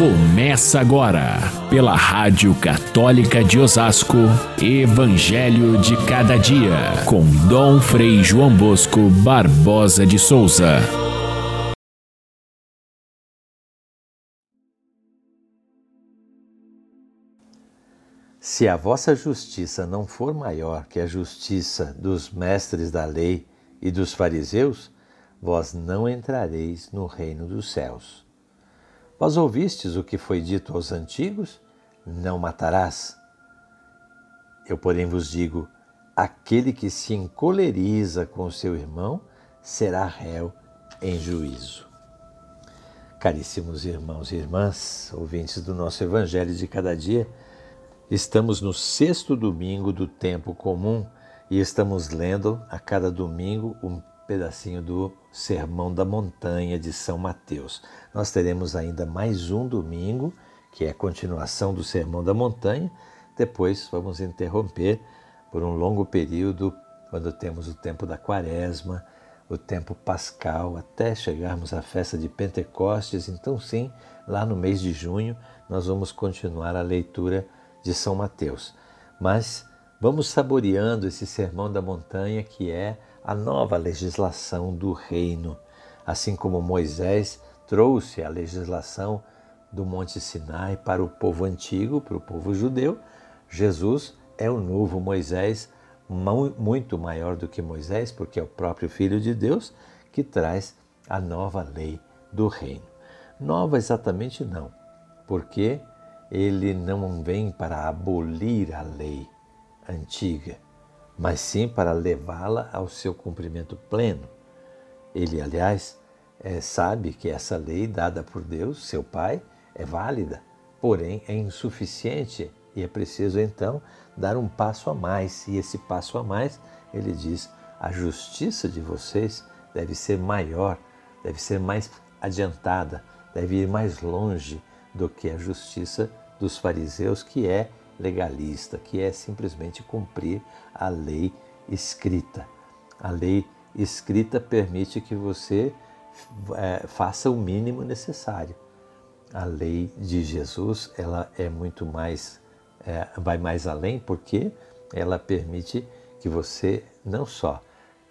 Começa agora, pela Rádio Católica de Osasco, Evangelho de Cada Dia, com Dom Frei João Bosco Barbosa de Souza. Se a vossa justiça não for maior que a justiça dos mestres da lei e dos fariseus, vós não entrareis no reino dos céus. Vós ouvistes o que foi dito aos antigos: Não matarás. Eu, porém, vos digo: aquele que se encoleriza com seu irmão será réu em juízo. Caríssimos irmãos e irmãs, ouvintes do nosso Evangelho de cada dia, estamos no sexto domingo do tempo comum e estamos lendo a cada domingo um pedacinho do Sermão da Montanha de São Mateus. Nós teremos ainda mais um domingo, que é a continuação do Sermão da Montanha. Depois vamos interromper por um longo período, quando temos o tempo da Quaresma, o tempo pascal, até chegarmos à festa de Pentecostes. Então, sim, lá no mês de junho, nós vamos continuar a leitura de São Mateus. Mas vamos saboreando esse Sermão da Montanha que é a nova legislação do reino. Assim como Moisés trouxe a legislação do Monte Sinai para o povo antigo, para o povo judeu, Jesus é o novo Moisés, muito maior do que Moisés, porque é o próprio Filho de Deus que traz a nova lei do reino. Nova exatamente não, porque ele não vem para abolir a lei antiga, mas sim para levá-la ao seu cumprimento pleno. Ele, aliás, é, sabe que essa lei dada por Deus, seu Pai, é válida, porém é insuficiente e é preciso então dar um passo a mais. E esse passo a mais, ele diz, a justiça de vocês deve ser maior, deve ser mais adiantada, deve ir mais longe do que a justiça dos fariseus, que é legalista, que é simplesmente cumprir a lei escrita. A lei escrita permite que você é, faça o mínimo necessário. A lei de Jesus ela é muito mais é, vai mais além porque ela permite que você não só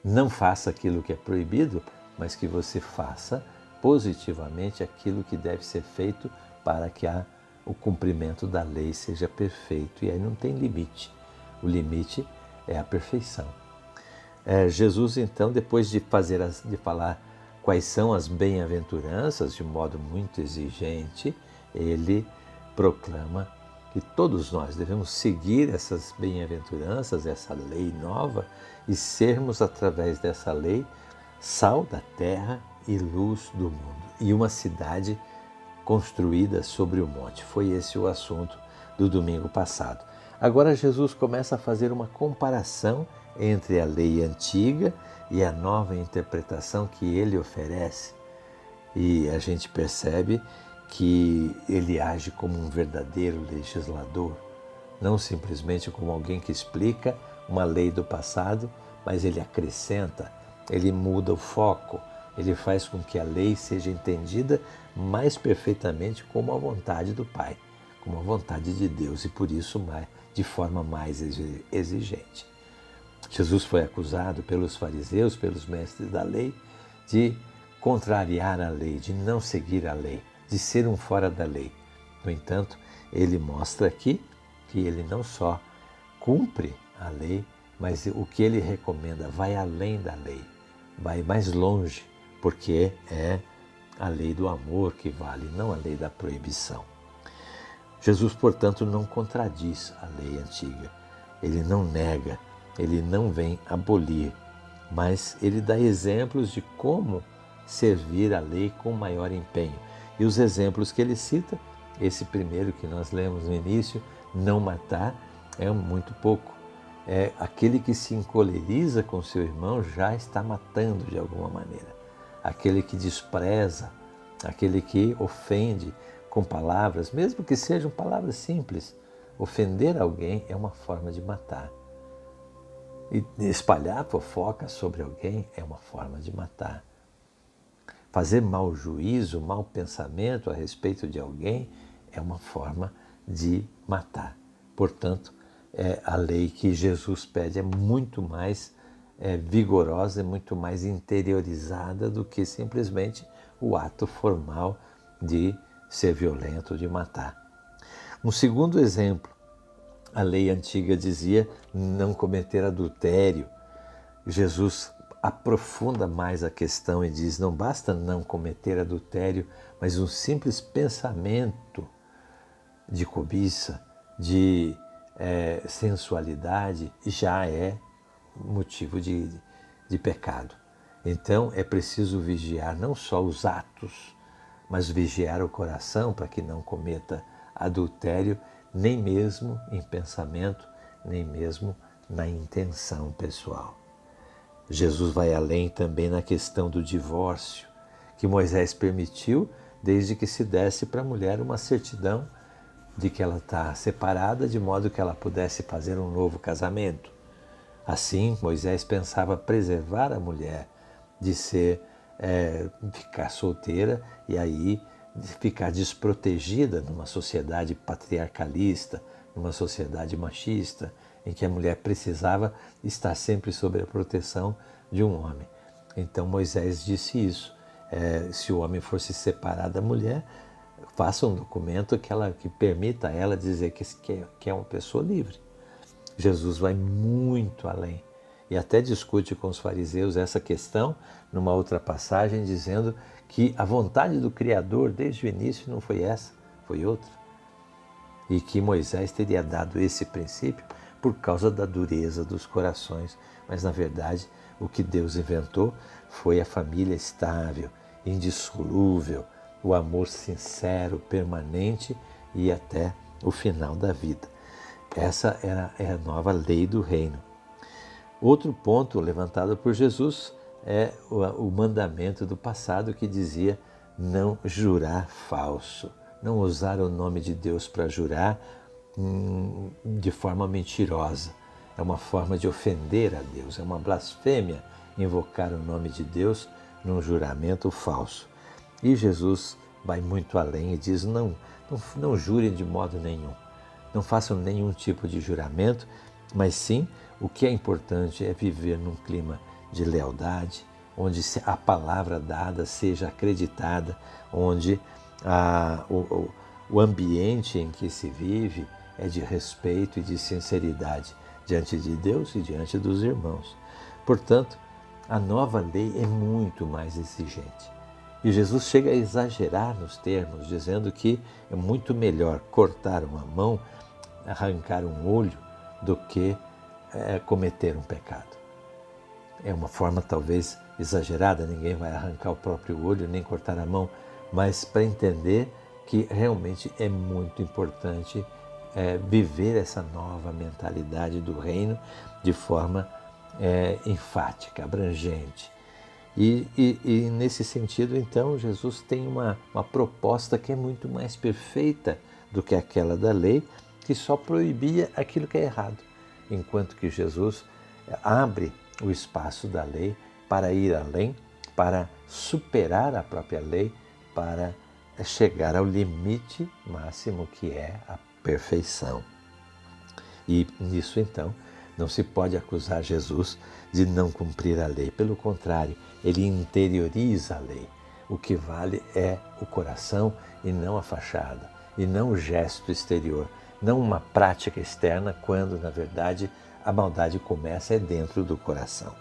não faça aquilo que é proibido, mas que você faça positivamente aquilo que deve ser feito para que a o cumprimento da lei seja perfeito. E aí não tem limite. O limite é a perfeição. É, Jesus, então, depois de, fazer as, de falar quais são as bem-aventuranças, de modo muito exigente, ele proclama que todos nós devemos seguir essas bem-aventuranças, essa lei nova, e sermos, através dessa lei, sal da terra e luz do mundo. E uma cidade construída sobre o monte. Foi esse o assunto do domingo passado. Agora Jesus começa a fazer uma comparação entre a lei antiga e a nova interpretação que ele oferece. E a gente percebe que ele age como um verdadeiro legislador, não simplesmente como alguém que explica uma lei do passado, mas ele acrescenta, ele muda o foco, ele faz com que a lei seja entendida mais perfeitamente como a vontade do Pai, como a vontade de Deus e por isso de forma mais exigente. Jesus foi acusado pelos fariseus, pelos mestres da lei, de contrariar a lei, de não seguir a lei, de ser um fora da lei. No entanto, ele mostra aqui que ele não só cumpre a lei, mas o que ele recomenda vai além da lei, vai mais longe porque é a lei do amor que vale, não a lei da proibição. Jesus, portanto, não contradiz a lei antiga, ele não nega, ele não vem abolir, mas ele dá exemplos de como servir a lei com maior empenho. E os exemplos que ele cita, esse primeiro que nós lemos no início, não matar, é muito pouco. É aquele que se encoleriza com seu irmão já está matando de alguma maneira aquele que despreza, aquele que ofende com palavras, mesmo que sejam palavras simples. Ofender alguém é uma forma de matar. E espalhar fofoca sobre alguém é uma forma de matar. Fazer mau juízo, mau pensamento a respeito de alguém é uma forma de matar. Portanto, é, a lei que Jesus pede é muito mais é, vigorosa, muito mais interiorizada do que simplesmente o ato formal de ser violento, de matar. Um segundo exemplo, a lei antiga dizia não cometer adultério. Jesus aprofunda mais a questão e diz: não basta não cometer adultério, mas um simples pensamento de cobiça, de é, sensualidade, já é motivo de, de pecado. Então é preciso vigiar não só os atos, mas vigiar o coração para que não cometa adultério, nem mesmo em pensamento, nem mesmo na intenção pessoal. Jesus vai além também na questão do divórcio, que Moisés permitiu desde que se desse para a mulher uma certidão de que ela está separada, de modo que ela pudesse fazer um novo casamento. Assim, Moisés pensava preservar a mulher de ser é, ficar solteira e aí ficar desprotegida numa sociedade patriarcalista, numa sociedade machista, em que a mulher precisava estar sempre sob a proteção de um homem. Então Moisés disse isso. É, se o homem for se separar da mulher, faça um documento que, ela, que permita a ela dizer que, que é uma pessoa livre. Jesus vai muito além e até discute com os fariseus essa questão numa outra passagem, dizendo que a vontade do Criador desde o início não foi essa, foi outra. E que Moisés teria dado esse princípio por causa da dureza dos corações, mas na verdade o que Deus inventou foi a família estável, indissolúvel, o amor sincero, permanente e até o final da vida. Essa era, é a nova lei do reino. Outro ponto levantado por Jesus é o mandamento do passado que dizia não jurar falso, não usar o nome de Deus para jurar hum, de forma mentirosa. É uma forma de ofender a Deus, é uma blasfêmia invocar o nome de Deus num juramento falso. E Jesus vai muito além e diz: não, não, não jurem de modo nenhum, não façam nenhum tipo de juramento, mas sim o que é importante é viver num clima de lealdade, onde a palavra dada seja acreditada, onde a, o, o ambiente em que se vive é de respeito e de sinceridade diante de Deus e diante dos irmãos. Portanto, a nova lei é muito mais exigente. E Jesus chega a exagerar nos termos, dizendo que é muito melhor cortar uma mão, arrancar um olho, do que é, cometer um pecado. É uma forma talvez exagerada, ninguém vai arrancar o próprio olho nem cortar a mão, mas para entender que realmente é muito importante é, viver essa nova mentalidade do reino de forma é, enfática, abrangente. E, e, e, nesse sentido, então, Jesus tem uma, uma proposta que é muito mais perfeita do que aquela da lei, que só proibia aquilo que é errado enquanto que Jesus abre o espaço da lei para ir além, para superar a própria lei, para chegar ao limite máximo que é a perfeição. E nisso então não se pode acusar Jesus de não cumprir a lei, pelo contrário, ele interioriza a lei. O que vale é o coração e não a fachada, e não o gesto exterior, não uma prática externa, quando na verdade a maldade começa é dentro do coração.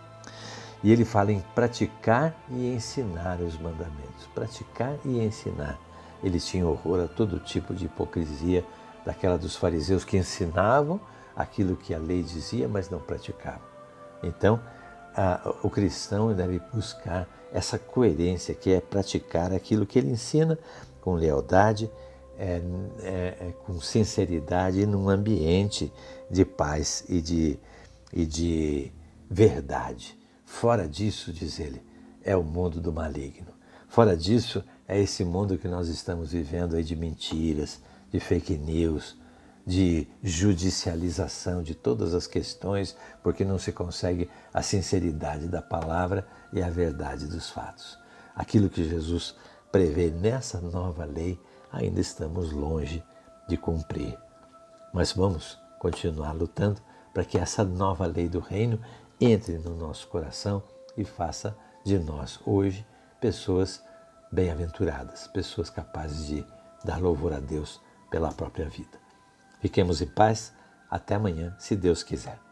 E ele fala em praticar e ensinar os mandamentos. Praticar e ensinar. Eles tinham horror a todo tipo de hipocrisia daquela dos fariseus que ensinavam aquilo que a lei dizia, mas não praticavam. Então, a, o cristão deve buscar essa coerência, que é praticar aquilo que ele ensina com lealdade, é, é, é, com sinceridade num ambiente de paz e de, e de verdade. Fora disso, diz ele, é o mundo do maligno. Fora disso, é esse mundo que nós estamos vivendo aí de mentiras, de fake news, de judicialização de todas as questões, porque não se consegue a sinceridade da palavra e a verdade dos fatos. aquilo que Jesus prevê nessa nova lei, ainda estamos longe de cumprir. Mas vamos continuar lutando para que essa nova lei do reino entre no nosso coração e faça de nós hoje pessoas bem-aventuradas, pessoas capazes de dar louvor a Deus pela própria vida. Fiquemos em paz. Até amanhã, se Deus quiser.